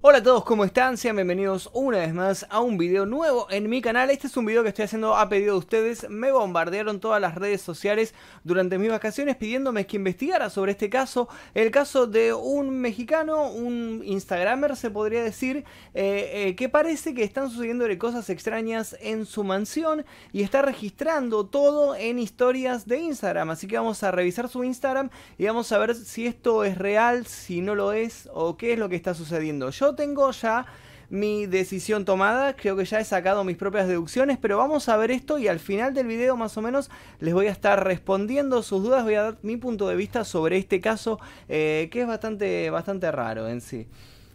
Hola a todos, ¿cómo están? Sean bienvenidos una vez más a un video nuevo en mi canal. Este es un video que estoy haciendo a pedido de ustedes. Me bombardearon todas las redes sociales durante mis vacaciones pidiéndome que investigara sobre este caso. El caso de un mexicano, un instagramer se podría decir, eh, eh, que parece que están sucediéndole cosas extrañas en su mansión y está registrando todo en historias de Instagram. Así que vamos a revisar su Instagram y vamos a ver si esto es real, si no lo es o qué es lo que está sucediendo. Tengo ya mi decisión tomada, creo que ya he sacado mis propias deducciones, pero vamos a ver esto y al final del video más o menos les voy a estar respondiendo sus dudas, voy a dar mi punto de vista sobre este caso eh, que es bastante, bastante raro en sí.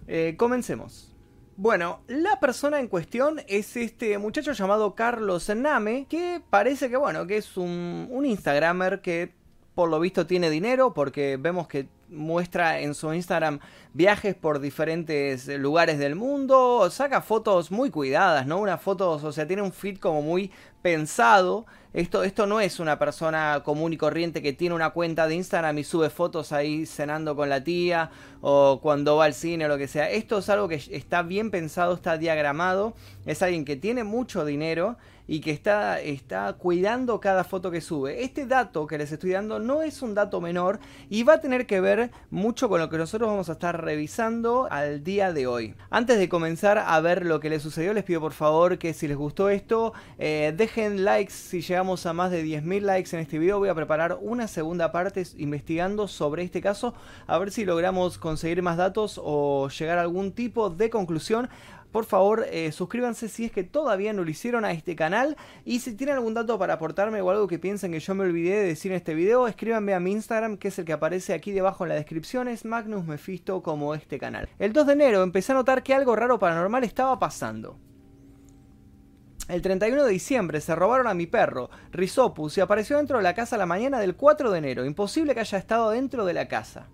Eh, comencemos. Bueno, la persona en cuestión es este muchacho llamado Carlos Name, que parece que bueno, que es un, un Instagramer que por lo visto tiene dinero, porque vemos que muestra en su Instagram viajes por diferentes lugares del mundo, saca fotos muy cuidadas, ¿no? Una foto, o sea, tiene un feed como muy pensado. Esto, esto no es una persona común y corriente que tiene una cuenta de Instagram y sube fotos ahí cenando con la tía o cuando va al cine o lo que sea. Esto es algo que está bien pensado, está diagramado. Es alguien que tiene mucho dinero y que está, está cuidando cada foto que sube. Este dato que les estoy dando no es un dato menor y va a tener que ver mucho con lo que nosotros vamos a estar revisando al día de hoy. Antes de comenzar a ver lo que le sucedió, les pido por favor que si les gustó esto, eh, dejen likes. Si llegamos a más de 10.000 likes en este video, voy a preparar una segunda parte investigando sobre este caso, a ver si logramos conseguir más datos o llegar a algún tipo de conclusión por favor eh, suscríbanse si es que todavía no lo hicieron a este canal y si tienen algún dato para aportarme o algo que piensen que yo me olvidé de decir en este video, escríbanme a mi Instagram que es el que aparece aquí debajo en la descripción, es Magnus Mephisto como este canal. El 2 de enero empecé a notar que algo raro paranormal estaba pasando. El 31 de diciembre se robaron a mi perro, Rizopus, y apareció dentro de la casa la mañana del 4 de enero. Imposible que haya estado dentro de la casa.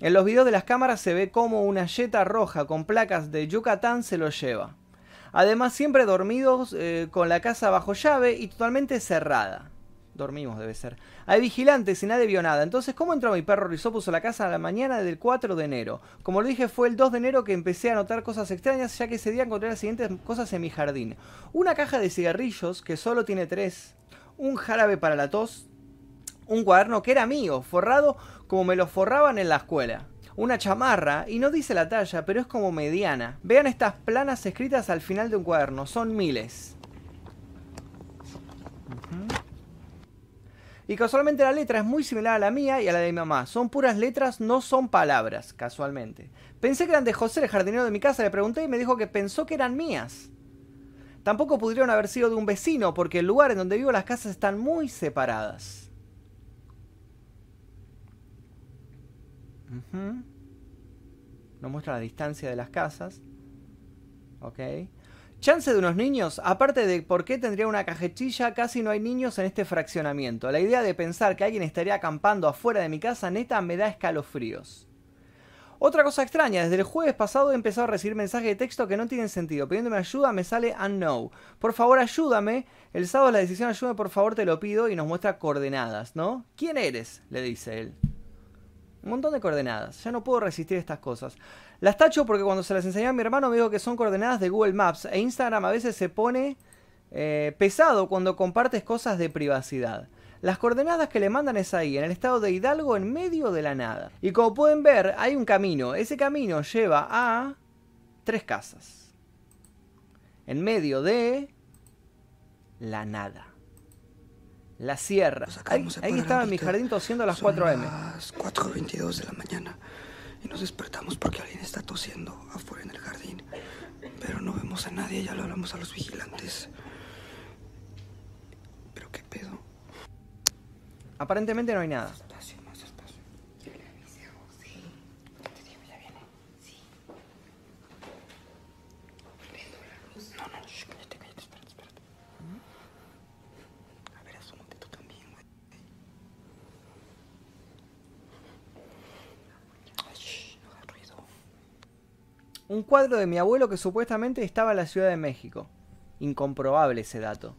En los videos de las cámaras se ve como una Jetta roja con placas de Yucatán se lo lleva. Además, siempre dormidos eh, con la casa bajo llave y totalmente cerrada. Dormimos, debe ser. Hay vigilantes y nadie vio nada. Entonces, ¿cómo entró mi perro Rizopus a la casa a la mañana del 4 de enero? Como lo dije, fue el 2 de enero que empecé a notar cosas extrañas, ya que ese día encontré las siguientes cosas en mi jardín. Una caja de cigarrillos, que solo tiene tres. Un jarabe para la tos. Un cuaderno que era mío, forrado como me lo forraban en la escuela. Una chamarra, y no dice la talla, pero es como mediana. Vean estas planas escritas al final de un cuaderno, son miles. Y casualmente la letra es muy similar a la mía y a la de mi mamá. Son puras letras, no son palabras, casualmente. Pensé que eran de José, el jardinero de mi casa, le pregunté y me dijo que pensó que eran mías. Tampoco pudieron haber sido de un vecino, porque el lugar en donde vivo las casas están muy separadas. Nos muestra la distancia de las casas. Ok. Chance de unos niños, aparte de por qué tendría una cajetilla, casi no hay niños en este fraccionamiento. La idea de pensar que alguien estaría acampando afuera de mi casa neta me da escalofríos. Otra cosa extraña, desde el jueves pasado he empezado a recibir mensajes de texto que no tienen sentido. Pidiéndome ayuda me sale unknown. Por favor ayúdame. El sábado la decisión ayúdame por favor te lo pido y nos muestra coordenadas, ¿no? ¿Quién eres? le dice él. Un montón de coordenadas. Ya no puedo resistir estas cosas. Las tacho porque cuando se las enseñé a mi hermano me dijo que son coordenadas de Google Maps. E Instagram a veces se pone eh, pesado cuando compartes cosas de privacidad. Las coordenadas que le mandan es ahí, en el estado de Hidalgo, en medio de la nada. Y como pueden ver, hay un camino. Ese camino lleva a tres casas. En medio de la nada. La Sierra. Ahí, estaba en mi jardín tosiendo a las 4 a.m. las 4.22 de la mañana y nos despertamos porque alguien está tosiendo afuera en el jardín. Pero no vemos a nadie, ya lo hablamos a los vigilantes. ¿Pero qué pedo? Aparentemente no hay nada. Un cuadro de mi abuelo que supuestamente estaba en la Ciudad de México. Incomprobable ese dato.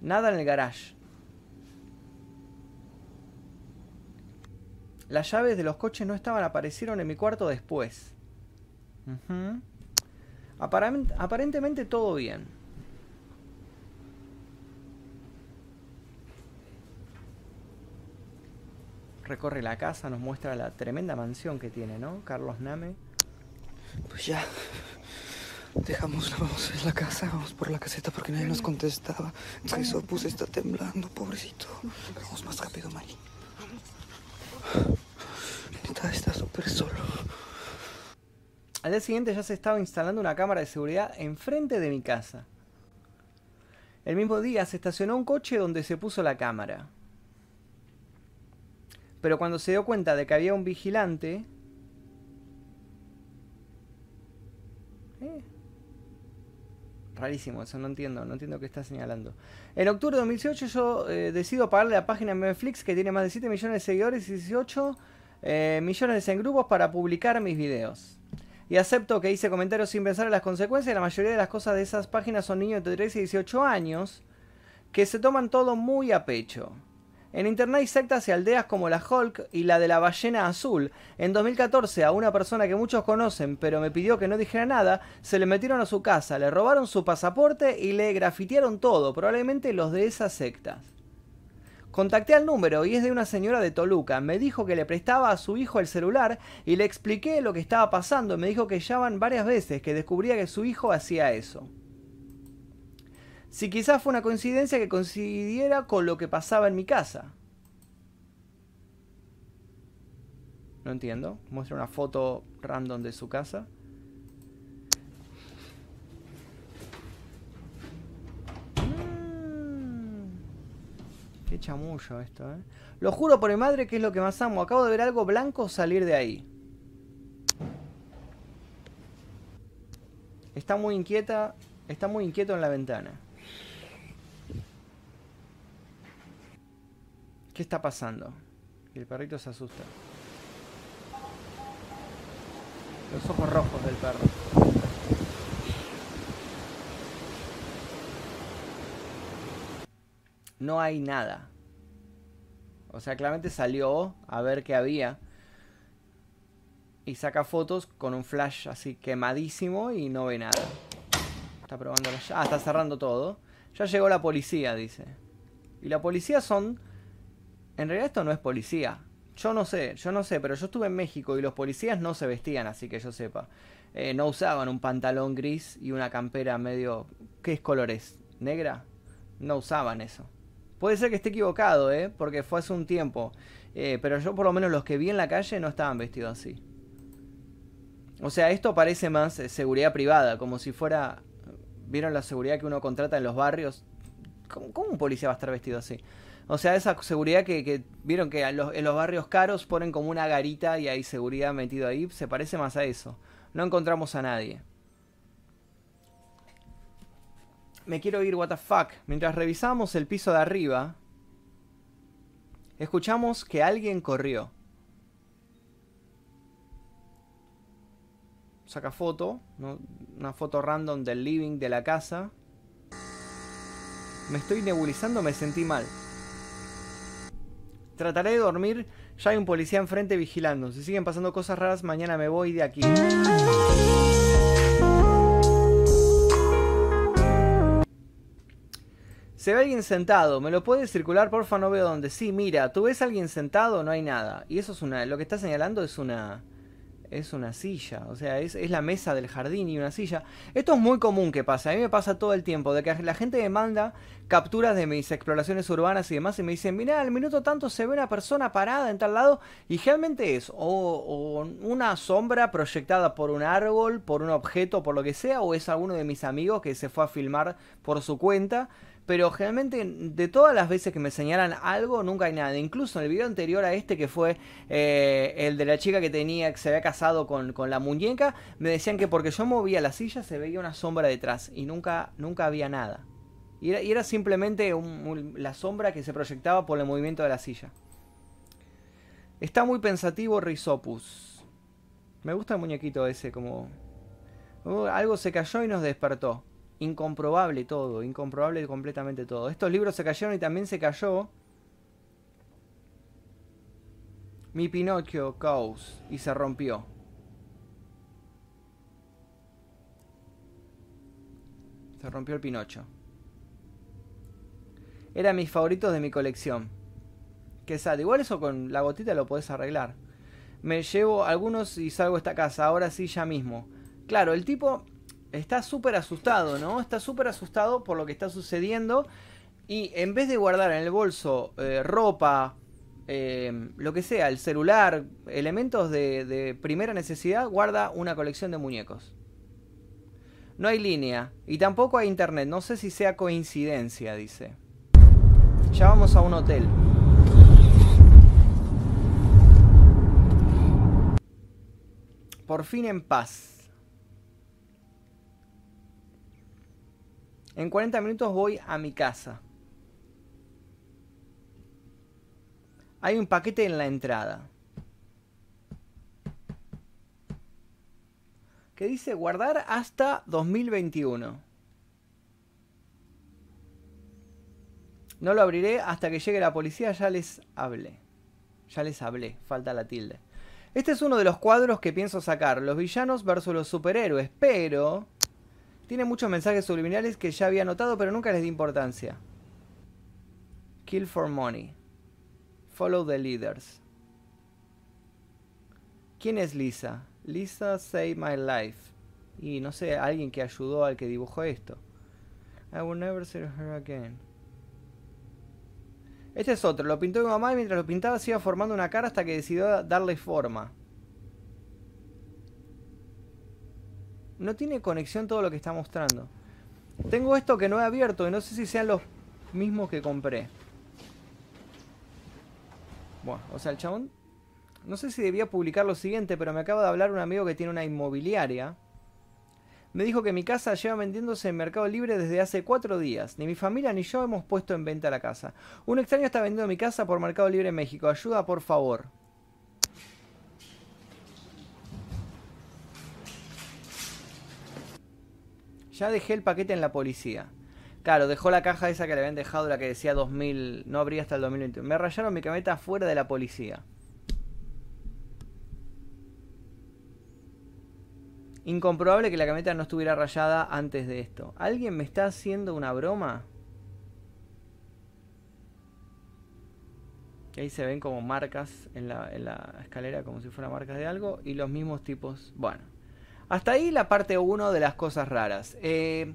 Nada en el garage. Las llaves de los coches no estaban, aparecieron en mi cuarto después. Aparentemente todo bien. Recorre la casa, nos muestra la tremenda mansión que tiene, ¿no? Carlos Name. Pues ya. Dejamos, vamos a la casa, vamos por la caseta porque nadie nos contestaba. Jesopus está temblando, pobrecito. Vamos más rápido, Mari. Neta, está súper solo. Al día siguiente ya se estaba instalando una cámara de seguridad enfrente de mi casa. El mismo día se estacionó un coche donde se puso la cámara. Pero cuando se dio cuenta de que había un vigilante... Eh, Rarísimo, eso no entiendo, no entiendo qué está señalando. En octubre de 2018 yo eh, decido pagarle la página Netflix que tiene más de 7 millones de seguidores y 18 eh, millones en grupos para publicar mis videos. Y acepto que hice comentarios sin pensar en las consecuencias. La mayoría de las cosas de esas páginas son niños de 13 y 18 años que se toman todo muy a pecho. En internet hay sectas y aldeas como la Hulk y la de la ballena azul. En 2014 a una persona que muchos conocen pero me pidió que no dijera nada, se le metieron a su casa, le robaron su pasaporte y le grafitearon todo, probablemente los de esas sectas. Contacté al número y es de una señora de Toluca. Me dijo que le prestaba a su hijo el celular y le expliqué lo que estaba pasando. Me dijo que llaman varias veces, que descubría que su hijo hacía eso. Si quizás fue una coincidencia que coincidiera con lo que pasaba en mi casa. No entiendo. Muestra una foto random de su casa. Mm. Qué chamullo esto, ¿eh? Lo juro por mi madre que es lo que más amo. Acabo de ver algo blanco salir de ahí. Está muy inquieta. Está muy inquieto en la ventana. ¿Qué está pasando? El perrito se asusta. Los ojos rojos del perro. No hay nada. O sea, claramente salió a ver qué había. Y saca fotos con un flash así quemadísimo y no ve nada. Está probando la. Ah, está cerrando todo. Ya llegó la policía, dice. Y la policía son... En realidad esto no es policía. Yo no sé, yo no sé, pero yo estuve en México y los policías no se vestían así que yo sepa. Eh, no usaban un pantalón gris y una campera medio... ¿Qué es colores? ¿Negra? No usaban eso. Puede ser que esté equivocado, ¿eh? Porque fue hace un tiempo. Eh, pero yo por lo menos los que vi en la calle no estaban vestidos así. O sea, esto parece más eh, seguridad privada, como si fuera... ¿Vieron la seguridad que uno contrata en los barrios? ¿Cómo, un policía va a estar vestido así? O sea, esa seguridad que, que vieron que en los, en los barrios caros ponen como una garita y hay seguridad metido ahí, se parece más a eso. No encontramos a nadie. Me quiero ir, what the fuck. Mientras revisamos el piso de arriba, escuchamos que alguien corrió. Saca foto, ¿no? una foto random del living de la casa. Me estoy nebulizando, me sentí mal. Trataré de dormir. Ya hay un policía enfrente vigilando. Si siguen pasando cosas raras, mañana me voy de aquí. Se ve alguien sentado. ¿Me lo puedes circular, porfa? No veo dónde. Sí, mira, tú ves a alguien sentado, no hay nada. Y eso es una. Lo que está señalando es una. Es una silla. O sea, es, es la mesa del jardín y una silla. Esto es muy común que pasa. A mí me pasa todo el tiempo. De que la gente me manda capturas de mis exploraciones urbanas y demás. Y me dicen, mira, al minuto tanto se ve una persona parada en tal lado. Y realmente es o una sombra proyectada por un árbol, por un objeto, por lo que sea. O es alguno de mis amigos que se fue a filmar por su cuenta. Pero generalmente de todas las veces que me señalan algo, nunca hay nada. Incluso en el video anterior a este, que fue eh, el de la chica que tenía, que se había casado con, con, la muñeca, me decían que porque yo movía la silla se veía una sombra detrás. Y nunca, nunca había nada. Y era, simplemente la sombra que se proyectaba por el movimiento de la silla. Está muy pensativo Rizopus. Me gusta el muñequito ese, como... Uh, algo se cayó y nos despertó. Incomprobable todo, incomprobable completamente todo. Estos libros se cayeron y también se cayó Mi Pinocchio Caos y se rompió. Se rompió el Pinocho. Era mis favoritos de mi colección. Que sad. Igual eso con la gotita lo podés arreglar. Me llevo algunos y salgo de esta casa. Ahora sí, ya mismo. Claro, el tipo está súper asustado, ¿no? Está súper asustado por lo que está sucediendo. Y en vez de guardar en el bolso eh, ropa, eh, lo que sea, el celular, elementos de, de primera necesidad, guarda una colección de muñecos. No hay línea y tampoco hay internet. No sé si sea coincidencia, dice. Ya vamos a un hotel. Por fin en paz. En 40 minutos voy a mi casa. Hay un paquete en la entrada. Que dice guardar hasta 2021. No lo abriré hasta que llegue la policía, ya les hablé. Ya les hablé, falta la tilde. Este es uno de los cuadros que pienso sacar, los villanos versus los superhéroes, pero tiene muchos mensajes subliminales que ya había notado, pero nunca les di importancia. Kill for money. Follow the leaders. ¿Quién es Lisa? Lisa Save My Life. Y no sé, alguien que ayudó al que dibujó esto. I will never see her again. Este es otro, lo pintó mi mamá y mientras lo pintaba se iba formando una cara hasta que decidió darle forma. No tiene conexión todo lo que está mostrando. Tengo esto que no he abierto y no sé si sean los mismos que compré. Bueno, o sea, el chabón... No sé si debía publicar lo siguiente, pero me acaba de hablar un amigo que tiene una inmobiliaria. Me dijo que mi casa lleva vendiéndose en Mercado Libre desde hace cuatro días. Ni mi familia ni yo hemos puesto en venta la casa. Un extraño está vendiendo mi casa por Mercado Libre en México. Ayuda, por favor. Ya dejé el paquete en la policía. Claro, dejó la caja esa que le habían dejado, la que decía 2000, no abría hasta el 2021. Me rayaron mi camioneta fuera de la policía. Incomprobable que la camioneta no estuviera rayada antes de esto. ¿Alguien me está haciendo una broma? Ahí se ven como marcas en la, en la escalera, como si fueran marcas de algo. Y los mismos tipos. Bueno. Hasta ahí la parte 1 de las cosas raras. Eh,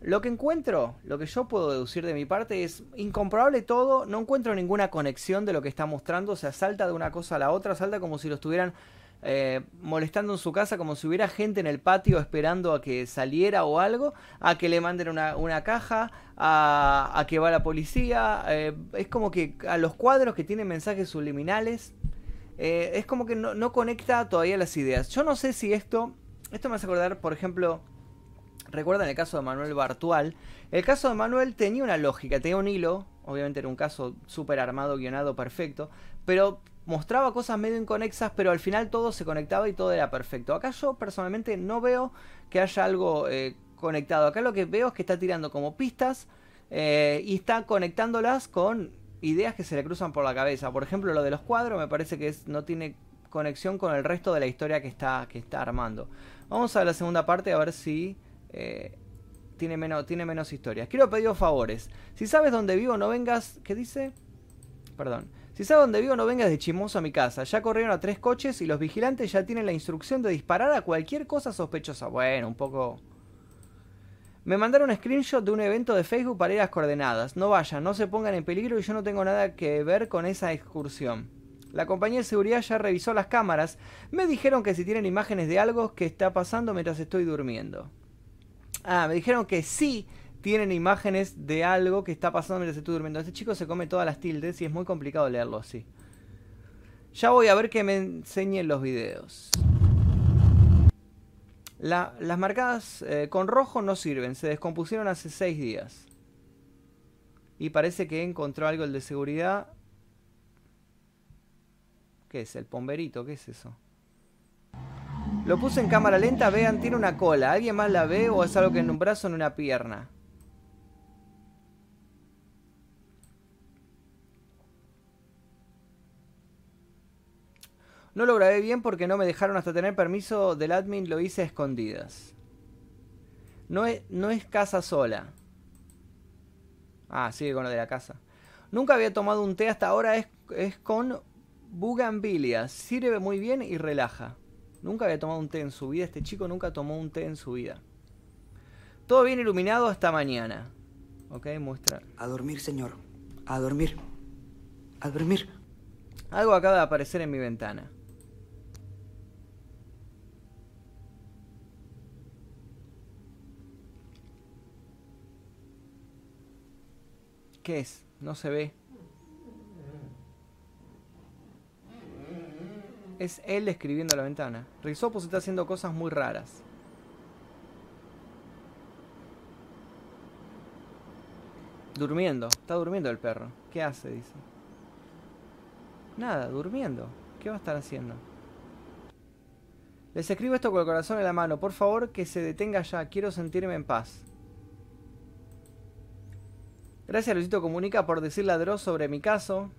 lo que encuentro, lo que yo puedo deducir de mi parte es incomprobable todo, no encuentro ninguna conexión de lo que está mostrando, o sea, salta de una cosa a la otra, salta como si lo estuvieran eh, molestando en su casa, como si hubiera gente en el patio esperando a que saliera o algo, a que le manden una, caja, a, que va la policía, eh, es como que a los cuadros que tienen mensajes subliminales, es como que no, no conecta todavía las ideas. Yo no sé si esto esto me hace acordar, por ejemplo, recuerdan el caso de Manuel Bartual. El caso de Manuel tenía una lógica, tenía un hilo, obviamente era un caso súper armado, guionado, perfecto, pero mostraba cosas medio inconexas, pero al final todo se conectaba y todo era perfecto. Acá yo personalmente no veo que haya algo eh, conectado. Acá lo que veo es que está tirando como pistas eh, y está conectándolas con ideas que se le cruzan por la cabeza. Por ejemplo, lo de los cuadros me parece que no tiene conexión con el resto de la historia que está armando. Vamos a la segunda parte a ver si eh, tiene, menos, tiene menos historias. Quiero pedir favores. Si sabes dónde vivo, no vengas. ¿Qué dice? Perdón. Si sabes dónde vivo, no vengas de chimoso a mi casa. Ya corrieron a tres coches y los vigilantes ya tienen la instrucción de disparar a cualquier cosa sospechosa. Bueno, un poco. Me mandaron un screenshot de un evento de Facebook para ir a las coordenadas. No vayan, no se pongan en peligro y yo no tengo nada que ver con esa excursión. La compañía de seguridad ya revisó las cámaras. Me dijeron que si tienen imágenes de algo que está pasando mientras estoy durmiendo. Ah, me dijeron que sí tienen imágenes de algo que está pasando mientras estoy durmiendo. Este chico se come todas las tildes y es muy complicado leerlo así. Ya voy a ver que me enseñen los videos. las marcadas eh, con rojo no sirven, se descompusieron hace 6 días. Y parece que encontró algo el de seguridad ¿Qué es? ¿El pomberito? ¿Qué es eso? Lo puse en cámara lenta, vean, tiene una cola. ¿Alguien más la ve o es algo que en un brazo o en una pierna? No lo grabé bien porque no me dejaron hasta tener permiso del admin, lo hice a escondidas. No es, casa sola. Ah, sigue con lo de la casa. Nunca había tomado un té hasta ahora, es, es con bugambilia. Sirve muy bien y relaja. Nunca había tomado un té en su vida, este chico nunca tomó un té en su vida. Todo bien iluminado hasta mañana. Ok, muestra. A dormir, señor. A dormir. A dormir. Algo acaba de aparecer en mi ventana. ¿Qué es? No se ve. Es él escribiendo a la ventana. Rizopos está haciendo cosas muy raras. Durmiendo. Está durmiendo el perro. ¿Qué hace? Dice. Nada, durmiendo. ¿Qué va a estar haciendo? Les escribo esto con el corazón en la mano. Por favor, que se detenga ya. Quiero sentirme en paz. Gracias, Luisito Comunica, por decirle a Dross sobre mi caso.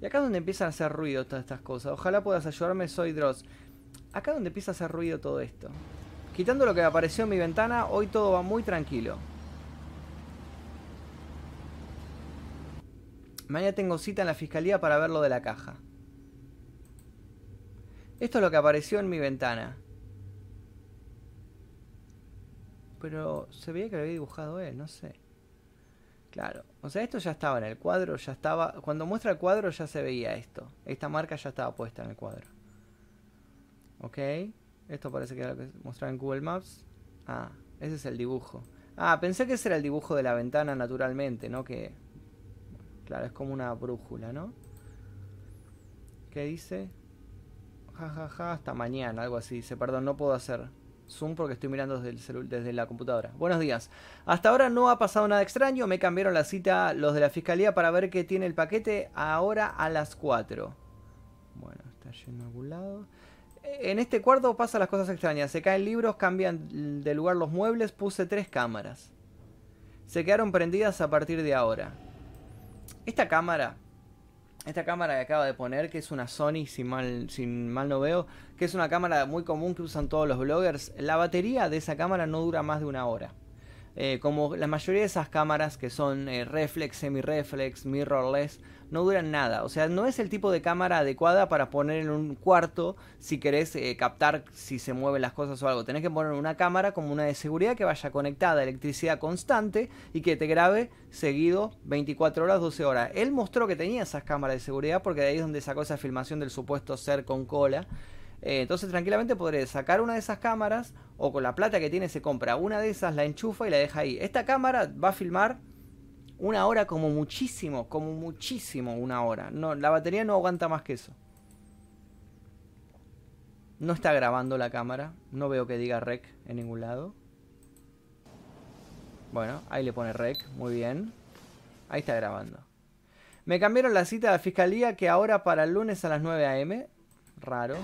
Y acá es donde empiezan a hacer ruido todas estas cosas. Ojalá puedas ayudarme, soy Dross. Acá es donde empieza a hacer ruido todo esto. Quitando lo que apareció en mi ventana, hoy todo va muy tranquilo. Mañana tengo cita en la fiscalía para ver lo de la caja. Esto es lo que apareció en mi ventana. Pero se veía que lo había dibujado él, no sé. Claro, o sea, esto ya estaba en el cuadro, ya estaba... Cuando muestra el cuadro ya se veía esto. Esta marca ya estaba puesta en el cuadro. Ok, esto parece que era lo que mostraba en Google Maps. Ah, ese es el dibujo. Ah, pensé que ese era el dibujo de la ventana naturalmente, ¿no? Que Claro, es como una brújula, ¿no? ¿Qué dice? Ja, ja, ja, hasta mañana, algo así. Dice, perdón, no puedo hacer Zoom porque estoy mirando desde, la computadora. Buenos días. Hasta ahora no ha pasado nada extraño. Me cambiaron la cita los de la fiscalía para ver qué tiene el paquete ahora a las 4. Bueno, está yendo a algún lado. En este cuarto pasan las cosas extrañas. Se caen libros, cambian de lugar los muebles. Puse tres cámaras. Se quedaron prendidas a partir de ahora. Esta cámara, esta cámara que acaba de poner, que es una Sony, si mal, mal no veo, que es una cámara muy común que usan todos los bloggers, la batería de esa cámara no dura más de una hora. Eh, como la mayoría de esas cámaras que son eh, reflex, semi-reflex, mirrorless, no duran nada. O sea, no es el tipo de cámara adecuada para poner en un cuarto si querés eh, captar si se mueven las cosas o algo. Tenés que poner una cámara como una de seguridad que vaya conectada a electricidad constante y que te grabe seguido 24 horas, 12 horas. Él mostró que tenía esas cámaras de seguridad porque de ahí es donde sacó esa filmación del supuesto ser con cola. Eh, entonces tranquilamente podré sacar una de esas cámaras o con la plata que tiene se compra una de esas, la enchufa y la deja ahí. Esta cámara va a filmar una hora como muchísimo, como muchísimo una hora. No, la batería no aguanta más que eso. No está grabando la cámara. No veo que diga rec en ningún lado. Bueno, ahí le pone rec. Muy bien. Ahí está grabando. Me cambiaron la cita de la fiscalía que ahora para el lunes a las 9 a.m. Raro.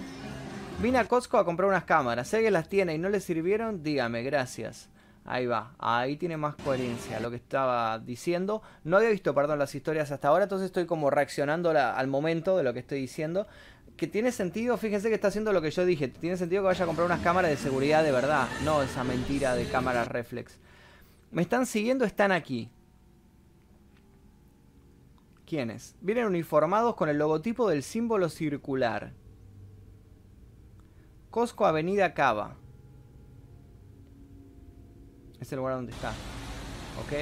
Vine a Costco a comprar unas cámaras. Sé que las tiene y no le sirvieron, dígame, gracias. Ahí va, ahí tiene más coherencia lo que estaba diciendo. No había visto, perdón, las historias hasta ahora, entonces estoy como reaccionando al momento de lo que estoy diciendo. Que tiene sentido, fíjense que está haciendo lo que yo dije. Tiene sentido que vaya a comprar unas cámaras de seguridad de verdad, no esa mentira de cámaras reflex. Me están siguiendo, están aquí. ¿Quiénes? Vienen uniformados con el logotipo del símbolo circular. Cosco Avenida Cava. Es el lugar donde está. ¿Ok?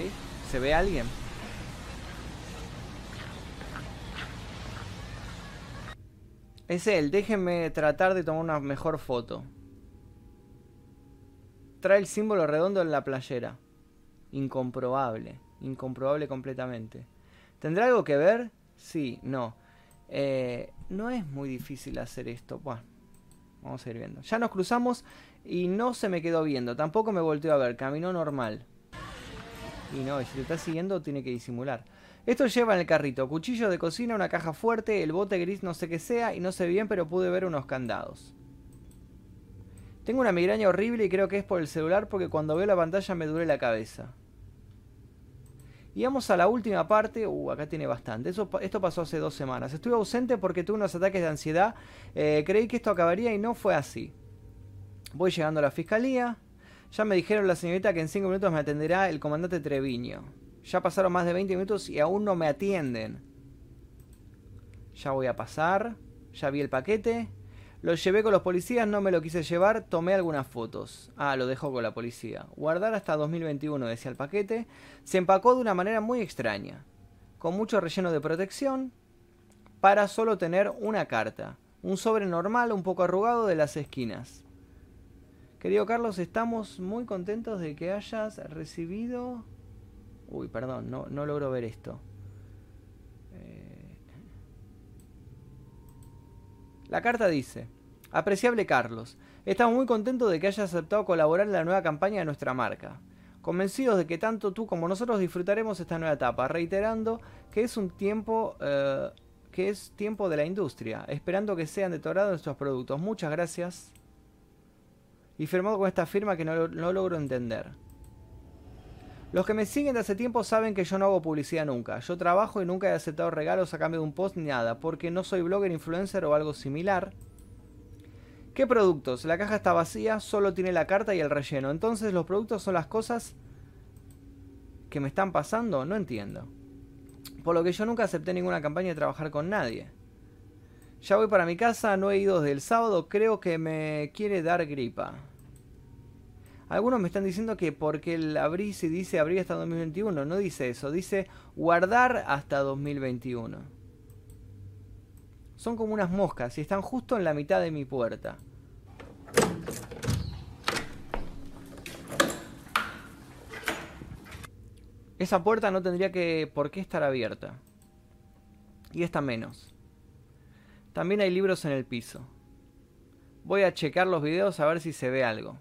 ¿Se ve alguien? Es él. Déjenme tratar de tomar una mejor foto. Trae el símbolo redondo en la playera. Incomprobable. Incomprobable completamente. ¿Tendrá algo que ver? Sí, no. Eh, no es muy difícil hacer esto. Bueno, vamos a ir viendo. Ya nos cruzamos y no se me quedó viendo, tampoco me volteó a ver, caminó normal. Y no, si te está siguiendo tiene que disimular. Esto lleva en el carrito, cuchillo de cocina, una caja fuerte, el bote gris no sé qué sea y no sé bien pero pude ver unos candados. Tengo una migraña horrible y creo que es por el celular porque cuando veo la pantalla me duele la cabeza. Y vamos a la última parte. Uh, acá tiene bastante. Eso, esto pasó hace dos semanas. Estuve ausente porque tuve unos ataques de ansiedad. Eh, creí que esto acabaría y no fue así. Voy llegando a la fiscalía. Ya me dijeron la señorita que en cinco minutos me atenderá el comandante Treviño. Ya pasaron más de 20 minutos y aún no me atienden. Ya voy a pasar. Ya vi el paquete. Lo llevé con los policías, no me lo quise llevar, tomé algunas fotos. Ah, lo dejó con la policía. Guardar hasta 2021, decía el paquete. Se empacó de una manera muy extraña. Con mucho relleno de protección. Para solo tener una carta. Un sobre normal, un poco arrugado de las esquinas. Querido Carlos, estamos muy contentos de que hayas recibido... Uy, perdón, no, no logro ver esto. La carta dice, apreciable Carlos, estamos muy contentos de que hayas aceptado colaborar en la nueva campaña de nuestra marca. Convencidos de que tanto tú como nosotros disfrutaremos esta nueva etapa, reiterando que es un tiempo eh, que es tiempo de la industria, esperando que sean de tu nuestros productos. Muchas gracias. Y firmado con esta firma que no, no logro entender. Los que me siguen de hace tiempo saben que yo no hago publicidad nunca. Yo trabajo y nunca he aceptado regalos a cambio de un post ni nada, porque no soy blogger, influencer o algo similar. ¿Qué productos? La caja está vacía, solo tiene la carta y el relleno. Entonces los productos son las cosas que me están pasando, no entiendo. Por lo que yo nunca acepté ninguna campaña de trabajar con nadie. Ya voy para mi casa, no he ido desde el sábado, creo que me quiere dar gripa. Algunos me están diciendo que porque el abrir se dice abrir hasta 2021. No dice eso, dice guardar hasta 2021. Son como unas moscas y están justo en la mitad de mi puerta. Esa puerta no tendría que por qué estar abierta. Y esta menos. También hay libros en el piso. Voy a checar los videos a ver si se ve algo.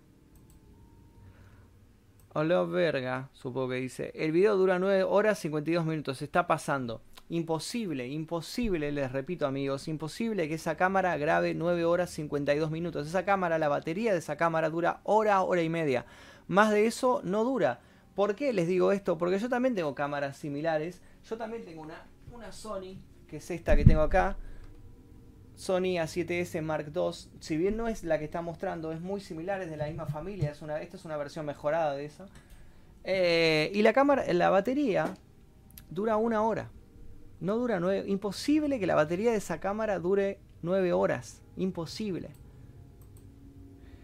Hola verga, supongo que dice. El video dura 9 horas 52 minutos. Está pasando. Imposible, imposible, les repito amigos, imposible que esa cámara grabe 9 horas 52 minutos. Esa cámara, la batería de esa cámara dura hora, hora y media. Más de eso no dura. ¿Por qué les digo esto? Porque yo también tengo cámaras similares. Yo también tengo una, una Sony, que es esta que tengo acá Sony A7S Mark II, si bien no es la que está mostrando, es muy similar, es de la misma familia, es una, esta es una versión mejorada de esa. Eh, y la cámara, la batería dura una hora. No dura nueve. Imposible que la batería de esa cámara dure nueve horas. Imposible.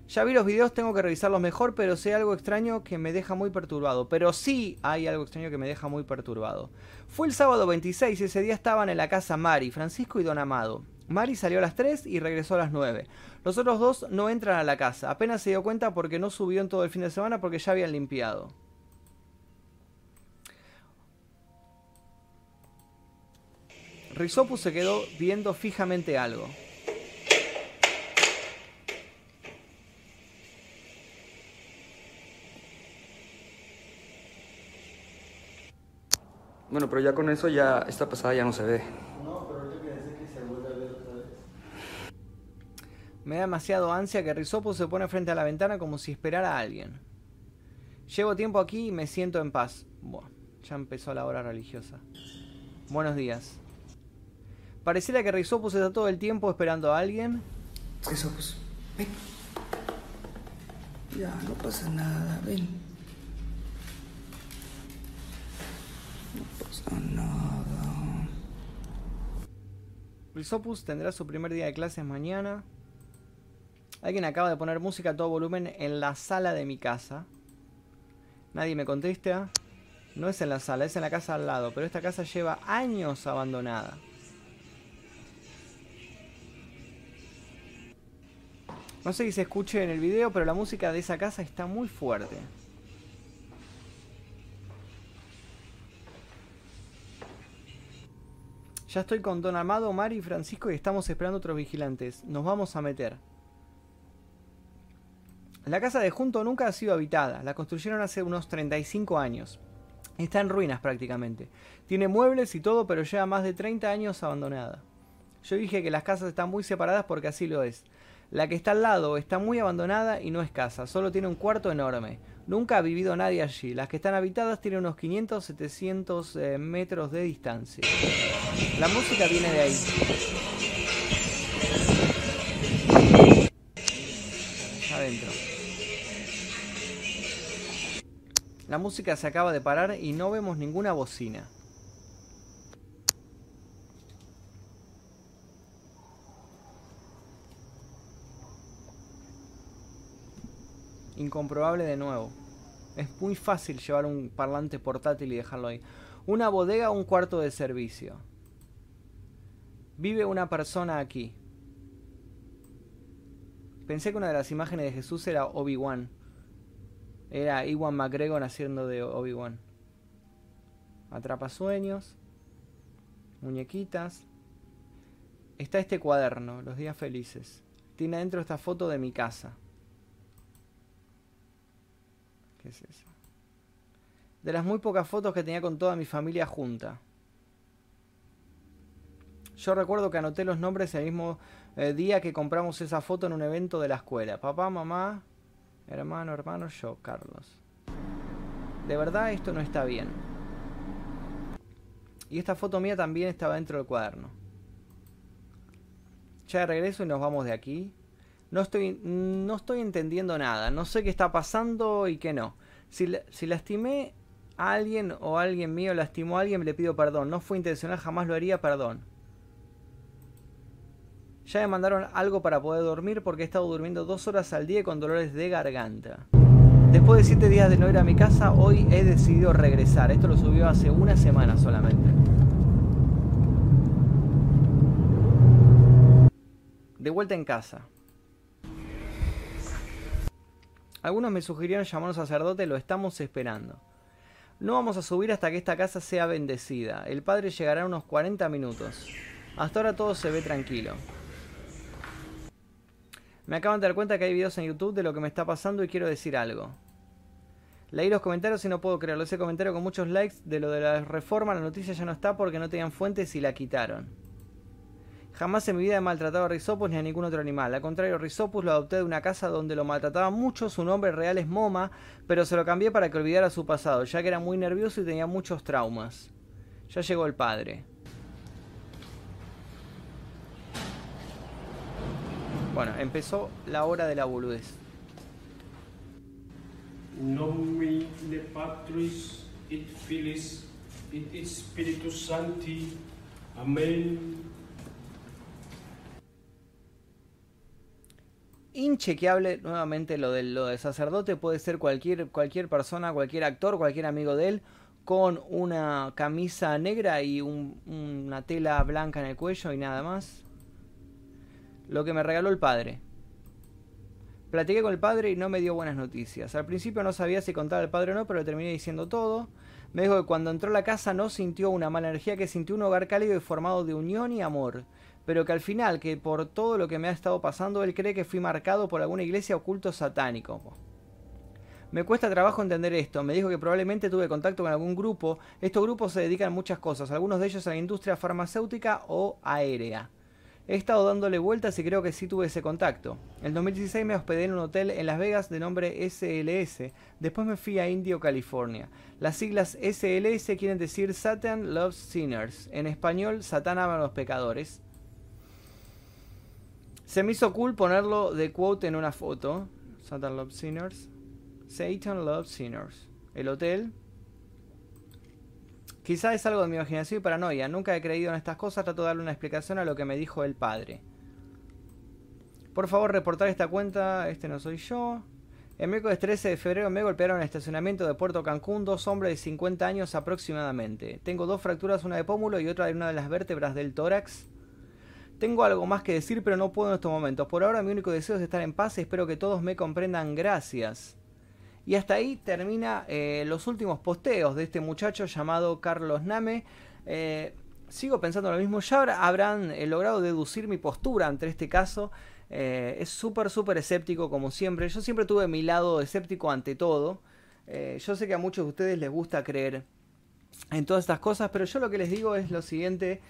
Ya vi los videos, tengo que revisarlos mejor, pero sé algo extraño que me deja muy perturbado. Pero sí hay algo extraño que me deja muy perturbado. Fue el sábado 26 y ese día estaban en la casa Mari, Francisco y Don Amado. Mari salió a las 3 y regresó a las 9. Los otros dos no entran a la casa. Apenas se dio cuenta porque no subió en todo el fin de semana porque ya habían limpiado. Rizopus se quedó viendo fijamente algo. Bueno, pero ya con eso ya esta pasada ya no se ve. Me da demasiado ansia que Risopo se pone frente a la ventana como si esperara a alguien. Llevo tiempo aquí y me siento en paz. Buah, ya empezó la hora religiosa. Buenos días. Pareciera que Risopus está todo el tiempo esperando a alguien. Risopus, ven. Ya, no pasa nada, ven. No pasa nada. Risopus tendrá su primer día de clases mañana. Alguien acaba de poner música a todo volumen en la sala de mi casa. Nadie me contesta. No es en la sala, es en la casa al lado. Pero esta casa lleva años abandonada. No sé si se escuche en el video, pero la música de esa casa está muy fuerte. Ya estoy con Don Amado, Mari y Francisco y estamos esperando otros vigilantes. Nos vamos a meter. La casa de Junto nunca ha sido habitada, la construyeron hace unos 35 años. Está en ruinas prácticamente. Tiene muebles y todo, pero lleva más de 30 años abandonada. Yo dije que las casas están muy separadas porque así lo es. La que está al lado está muy abandonada y no es casa, solo tiene un cuarto enorme. Nunca ha vivido nadie allí. Las que están habitadas tienen unos 500, 700 eh, metros de distancia. La música viene de ahí. Adentro. La música se acaba de parar y no vemos ninguna bocina. Incomprobable de nuevo. Es muy fácil llevar un parlante portátil y dejarlo ahí. Una bodega o un cuarto de servicio. Vive una persona aquí. Pensé que una de las imágenes de Jesús era Obi-Wan. Era Iwan McGregor haciendo de Obi-Wan. Atrapa sueños. Muñequitas. Está este cuaderno, Los días felices. Tiene adentro esta foto de mi casa. ¿Qué es eso? De las muy pocas fotos que tenía con toda mi familia junta. Yo recuerdo que anoté los nombres el mismo eh, día que compramos esa foto en un evento de la escuela. Papá, mamá, hermano, hermano, yo, Carlos. De verdad esto no está bien. Y esta foto mía también estaba dentro del cuaderno. Ya de regreso y nos vamos de aquí. No estoy, no estoy entendiendo nada. No sé qué está pasando y qué no. Si, si lastimé a alguien o alguien mío lastimó a alguien, le pido perdón. No fue intencional, jamás lo haría, perdón. Ya me mandaron algo para poder dormir porque he estado durmiendo dos horas al día con dolores de garganta. Después de siete días de no ir a mi casa, hoy he decidido regresar. Esto lo subió hace una semana solamente. De vuelta en casa. Algunos me sugirieron llamar a un sacerdote, lo estamos esperando. No vamos a subir hasta que esta casa sea bendecida. El padre llegará en unos 40 minutos. Hasta ahora todo se ve tranquilo. Me acaban de dar cuenta que hay videos en YouTube de lo que me está pasando y quiero decir algo. Leí los comentarios y no puedo creerlo. Ese comentario con muchos likes de lo de la reforma, la noticia ya no está porque no tenían fuentes y la quitaron. Jamás en mi vida he maltratado a Rizopus ni a ningún otro animal. Al contrario, Rizopus lo adopté de una casa donde lo maltrataba mucho. Su nombre real es Moma, pero se lo cambié para que olvidara su pasado, ya que era muy nervioso y tenía muchos traumas. Ya llegó el padre. Bueno, empezó la hora de la boludez. Nomine Patris et Filis et Spiritus Sancti. Amén. Inchequeable nuevamente lo del, lo sacerdote puede ser cualquier cualquier persona cualquier actor cualquier amigo de él con una camisa negra y una tela blanca en el cuello y nada más. Lo que me regaló el padre. Platiqué con el padre y no me dio buenas noticias. Al principio no sabía si contaba al padre o no pero terminé diciendo todo. Me dijo que cuando entró a la casa no sintió una mala energía que sintió un hogar cálido y formado de unión y amor pero que al final, que por todo lo que me ha estado pasando, él cree que fui marcado por alguna iglesia oculto satánico. Me cuesta trabajo entender esto. Me dijo que probablemente tuve contacto con algún grupo. Estos grupos se dedican a muchas cosas, algunos de ellos a la industria farmacéutica o aérea. He estado dándole vueltas y creo que sí tuve ese contacto. En 2016 me hospedé en un hotel en Las Vegas de nombre SLS. Después me fui a Indio, California. Las siglas SLS quieren decir Satan Loves Sinners. En español, Satán ama a los pecadores. Se me hizo cool ponerlo de quote en una foto. Satan Loves Sinners. Satan Loves Sinners. El hotel. Quizá es algo de mi imaginación y paranoia. Nunca he creído en estas cosas. Trato de darle una explicación a lo que me dijo el padre. Por favor, reportar esta cuenta. Este no soy yo. El miércoles 13 de febrero me golpearon en el estacionamiento de Puerto Cancún dos hombres de 50 años aproximadamente. Tengo dos fracturas, una de pómulo y otra de una de las vértebras del tórax. Tengo algo más que decir, pero no puedo en estos momentos. Por ahora mi único deseo es estar en paz y espero que todos me comprendan. Gracias. Y hasta ahí termina eh, los últimos posteos de este muchacho llamado Carlos Name. Eh, sigo pensando lo mismo. Ya habrán eh, logrado deducir mi postura ante este caso. es súper, súper escéptico como siempre. Yo siempre tuve mi lado escéptico ante todo. yo sé que a muchos de ustedes les gusta creer en todas estas cosas, pero yo lo que les digo es lo siguiente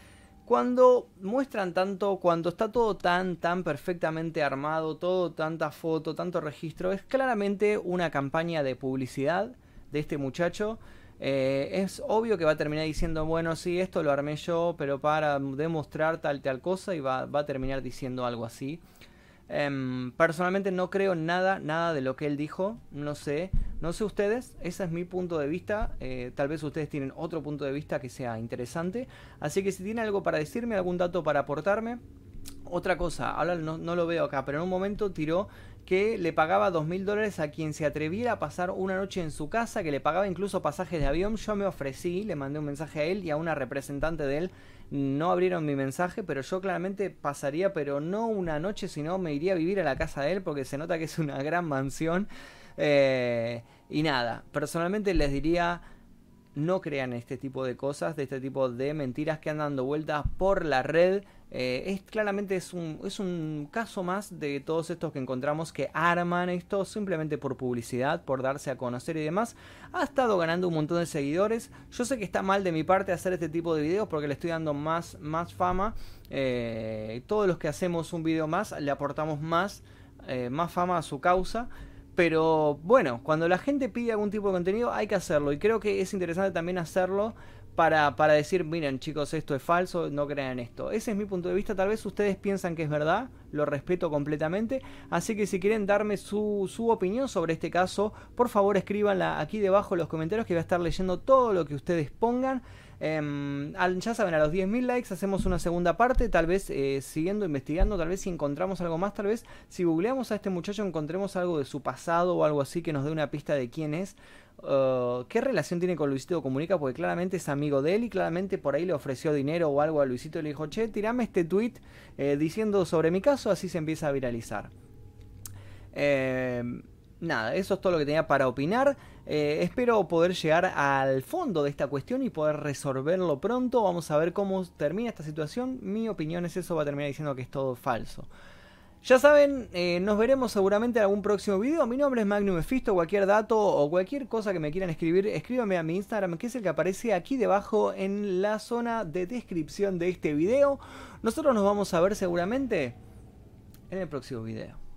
cuando muestran tanto, cuando está todo tan, tan perfectamente armado, todo tanta foto, tanto registro, es claramente una campaña de publicidad de este muchacho. Eh, es obvio que va a terminar diciendo, bueno, sí, esto lo armé yo, pero para demostrar tal tal cosa y va, va a terminar diciendo algo así. Em, personalmente no creo nada, nada de lo que él dijo, no sé, no sé ustedes, ese es mi punto de vista, eh, tal vez ustedes tienen otro punto de vista que sea interesante, así que si tienen algo para decirme, algún dato para aportarme, otra cosa, ahora no, no, lo veo acá, pero en un momento tiró que le pagaba dos mil dólares a quien se atreviera a pasar una noche en su casa, que le pagaba incluso pasajes de avión. Yo me ofrecí, le mandé un mensaje a él y a una representante de él no abrieron mi mensaje, pero yo claramente pasaría, pero no una noche, sino me iría a vivir a la casa de él porque se nota que es una gran mansión. Eh, y nada, personalmente les diría, no crean este tipo de cosas, de este tipo de mentiras que andan vueltas por la red. Eh, es claramente es un, es un caso más de todos estos que encontramos que arman esto simplemente por publicidad, por darse a conocer y demás. Ha estado ganando un montón de seguidores. Yo sé que está mal de mi parte hacer este tipo de videos porque le estoy dando más, más fama. Eh, todos los que hacemos un video más le aportamos más, eh, más fama a su causa. Pero bueno, cuando la gente pide algún tipo de contenido hay que hacerlo. Y creo que es interesante también hacerlo para, para, decir, miren chicos, esto es falso, no crean esto. Ese es mi punto de vista, tal vez ustedes piensan que es verdad, lo respeto completamente. Así que si quieren darme su, su opinión sobre este caso, por favor escríbanla aquí debajo en los comentarios que voy a estar leyendo todo lo que ustedes pongan. Eh, ya saben, a los 10.000 likes hacemos una segunda parte, tal vez eh, siguiendo investigando, tal vez si encontramos algo más, tal vez si googleamos a este muchacho encontremos algo de su pasado o algo así que nos dé una pista de quién es. Uh, ¿Qué relación tiene con Luisito Comunica? Porque claramente es amigo de él y claramente por ahí le ofreció dinero o algo a Luisito y le dijo, che, tirame este tweet eh, diciendo sobre mi caso, así se empieza a viralizar. Eh, nada, eso es todo lo que tenía para opinar. Eh, espero poder llegar al fondo de esta cuestión y poder resolverlo pronto. Vamos a ver cómo termina esta situación. Mi opinión es eso, va a terminar diciendo que es todo falso. Ya saben, eh, nos veremos seguramente en algún próximo video. Mi nombre es Magnum Mephisto. Cualquier dato o cualquier cosa que me quieran escribir, escríbanme a mi Instagram, que es el que aparece aquí debajo en la zona de descripción de este video. Nosotros nos vamos a ver seguramente en el próximo video.